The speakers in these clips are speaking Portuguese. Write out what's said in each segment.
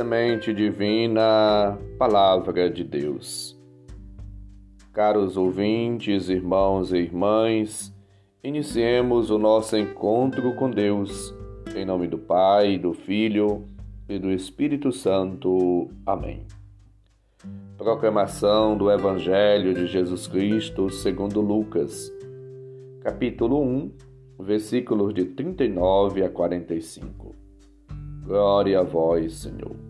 Semente Divina, Palavra de Deus. Caros ouvintes, irmãos e irmãs, iniciemos o nosso encontro com Deus, em nome do Pai, do Filho e do Espírito Santo. Amém. Proclamação do Evangelho de Jesus Cristo segundo Lucas, capítulo 1, versículos de 39 a 45. Glória a vós, Senhor.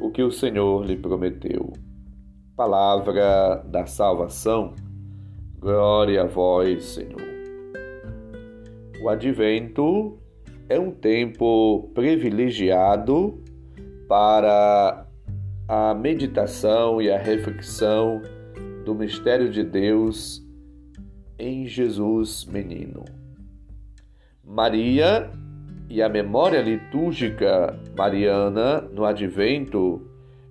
o que o Senhor lhe prometeu. Palavra da salvação. Glória a vós, Senhor. O advento é um tempo privilegiado para a meditação e a reflexão do mistério de Deus em Jesus menino. Maria e a memória litúrgica mariana no advento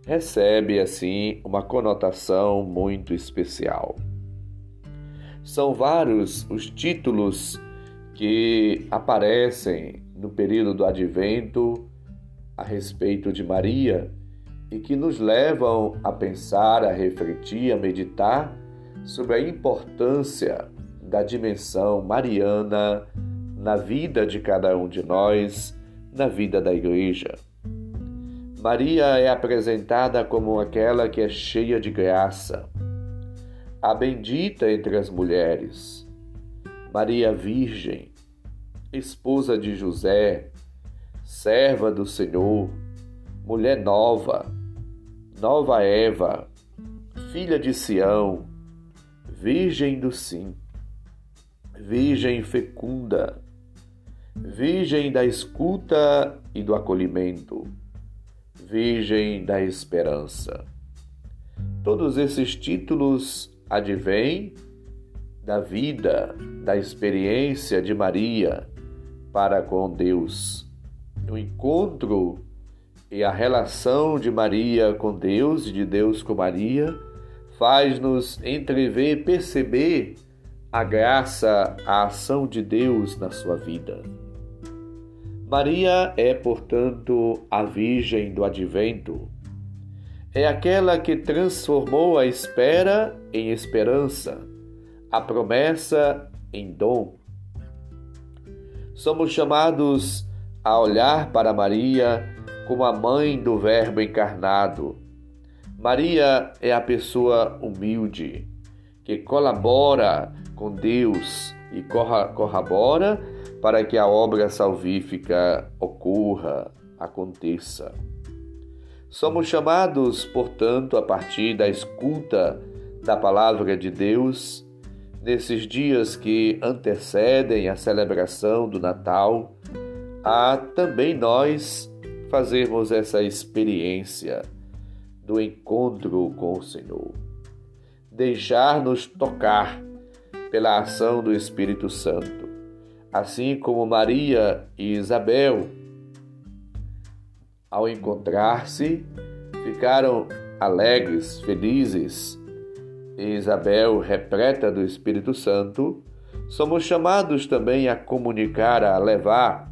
recebe assim uma conotação muito especial. São vários os títulos que aparecem no período do advento a respeito de Maria e que nos levam a pensar, a refletir, a meditar sobre a importância da dimensão mariana na vida de cada um de nós, na vida da igreja. Maria é apresentada como aquela que é cheia de graça, a bendita entre as mulheres. Maria Virgem, esposa de José, serva do Senhor, mulher nova, nova Eva, filha de Sião, virgem do sim, virgem fecunda, Virgem da escuta e do acolhimento, Virgem da esperança. Todos esses títulos advêm da vida, da experiência de Maria para com Deus. O encontro e a relação de Maria com Deus e de Deus com Maria faz-nos entrever, perceber a graça, a ação de Deus na sua vida. Maria é, portanto, a Virgem do Advento. É aquela que transformou a espera em esperança, a promessa em dom. Somos chamados a olhar para Maria como a mãe do Verbo encarnado. Maria é a pessoa humilde que colabora com Deus e corrobora para que a obra salvífica ocorra, aconteça. Somos chamados, portanto, a partir da escuta da palavra de Deus, nesses dias que antecedem a celebração do Natal, a também nós fazermos essa experiência do encontro com o Senhor. Deixar-nos tocar pela ação do Espírito Santo assim como Maria e Isabel, ao encontrar-se, ficaram alegres, felizes. E Isabel, repleta do Espírito Santo, somos chamados também a comunicar, a levar,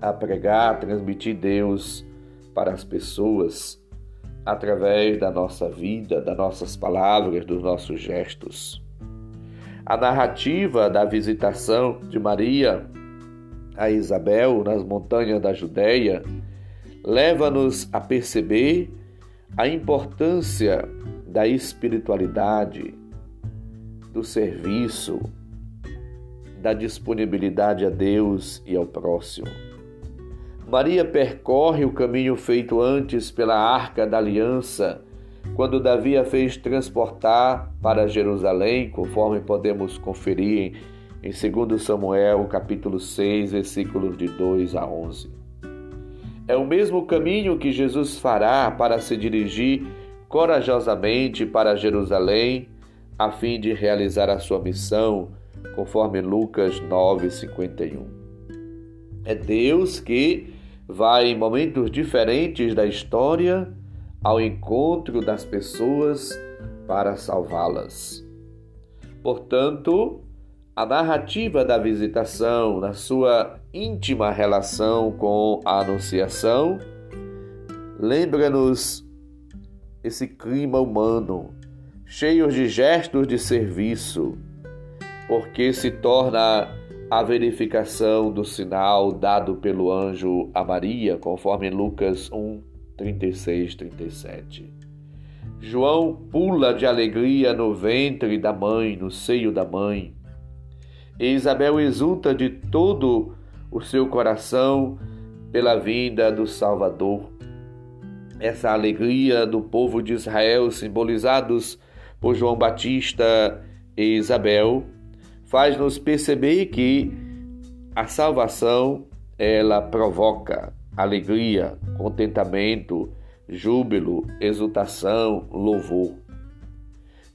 a pregar, a transmitir Deus para as pessoas através da nossa vida, das nossas palavras, dos nossos gestos. A narrativa da visitação de Maria a Isabel nas montanhas da Judéia leva-nos a perceber a importância da espiritualidade, do serviço, da disponibilidade a Deus e ao próximo. Maria percorre o caminho feito antes pela arca da aliança, quando Davi a fez transportar para Jerusalém, conforme podemos conferir em 2 Samuel, capítulo 6, versículos de 2 a 11. É o mesmo caminho que Jesus fará para se dirigir corajosamente para Jerusalém, a fim de realizar a sua missão, conforme Lucas 9:51. É Deus que vai em momentos diferentes da história ao encontro das pessoas para salvá-las. Portanto, a narrativa da visitação, na sua íntima relação com a Anunciação, lembra-nos esse clima humano, cheio de gestos de serviço, porque se torna a verificação do sinal dado pelo anjo a Maria, conforme Lucas 1, 36, 37. João pula de alegria no ventre da mãe, no seio da mãe. E Isabel exulta de todo o seu coração pela vinda do Salvador. Essa alegria do povo de Israel, simbolizados por João Batista e Isabel, faz-nos perceber que a salvação ela provoca alegria, contentamento, júbilo, exultação, louvor.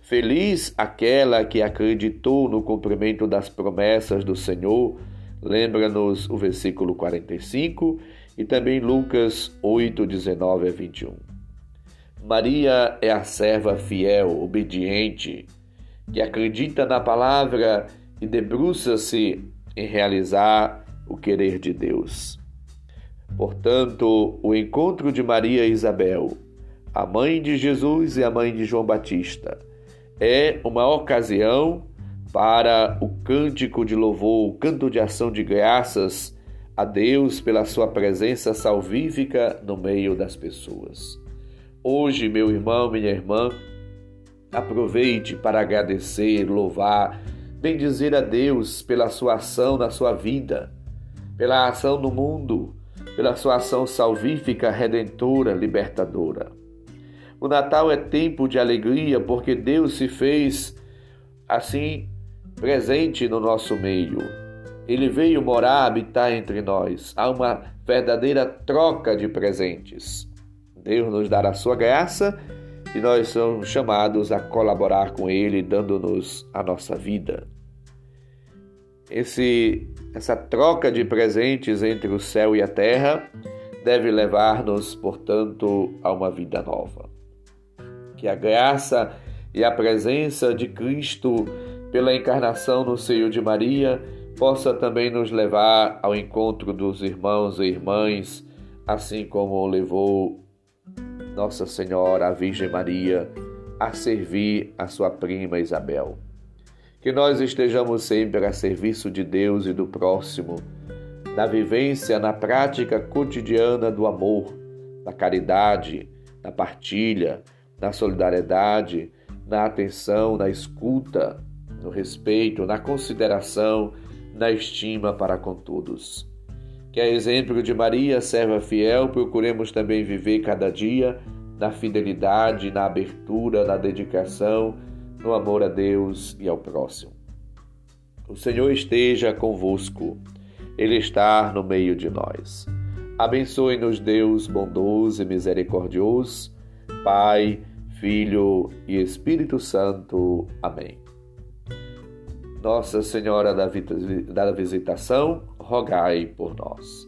Feliz aquela que acreditou no cumprimento das promessas do Senhor, lembra-nos o versículo 45 e também Lucas 8, 19 a 21. Maria é a serva fiel, obediente, que acredita na palavra e debruça-se em realizar o querer de Deus. Portanto, o encontro de Maria e Isabel, a mãe de Jesus e a mãe de João Batista, é uma ocasião para o cântico de louvor, o canto de ação de graças a Deus pela sua presença salvífica no meio das pessoas. Hoje, meu irmão, minha irmã, aproveite para agradecer, louvar, bendizer a Deus pela sua ação na sua vida, pela ação no mundo, pela sua ação salvífica, redentora, libertadora. O Natal é tempo de alegria porque Deus se fez assim presente no nosso meio. Ele veio morar, habitar entre nós. Há uma verdadeira troca de presentes. Deus nos dará a sua graça e nós somos chamados a colaborar com Ele, dando-nos a nossa vida. Esse, essa troca de presentes entre o céu e a terra deve levar-nos, portanto, a uma vida nova. Que a graça e a presença de Cristo pela encarnação no seio de Maria possa também nos levar ao encontro dos irmãos e irmãs, assim como levou nossa Senhora, a Virgem Maria, a servir a sua prima Isabel. Que nós estejamos sempre a serviço de Deus e do próximo, na vivência, na prática cotidiana do amor, da caridade, na partilha, na solidariedade, na atenção, na escuta, no respeito, na consideração, na estima para com todos. Que a exemplo de Maria, serva fiel, procuremos também viver cada dia na fidelidade, na abertura, na dedicação, no amor a Deus e ao próximo. O Senhor esteja convosco, Ele está no meio de nós. Abençoe-nos, Deus bondoso e misericordioso, Pai, Filho e Espírito Santo. Amém. Nossa Senhora da Visitação, rogai por nós.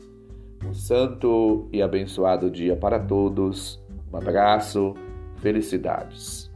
Um santo e abençoado dia para todos. Um abraço, felicidades.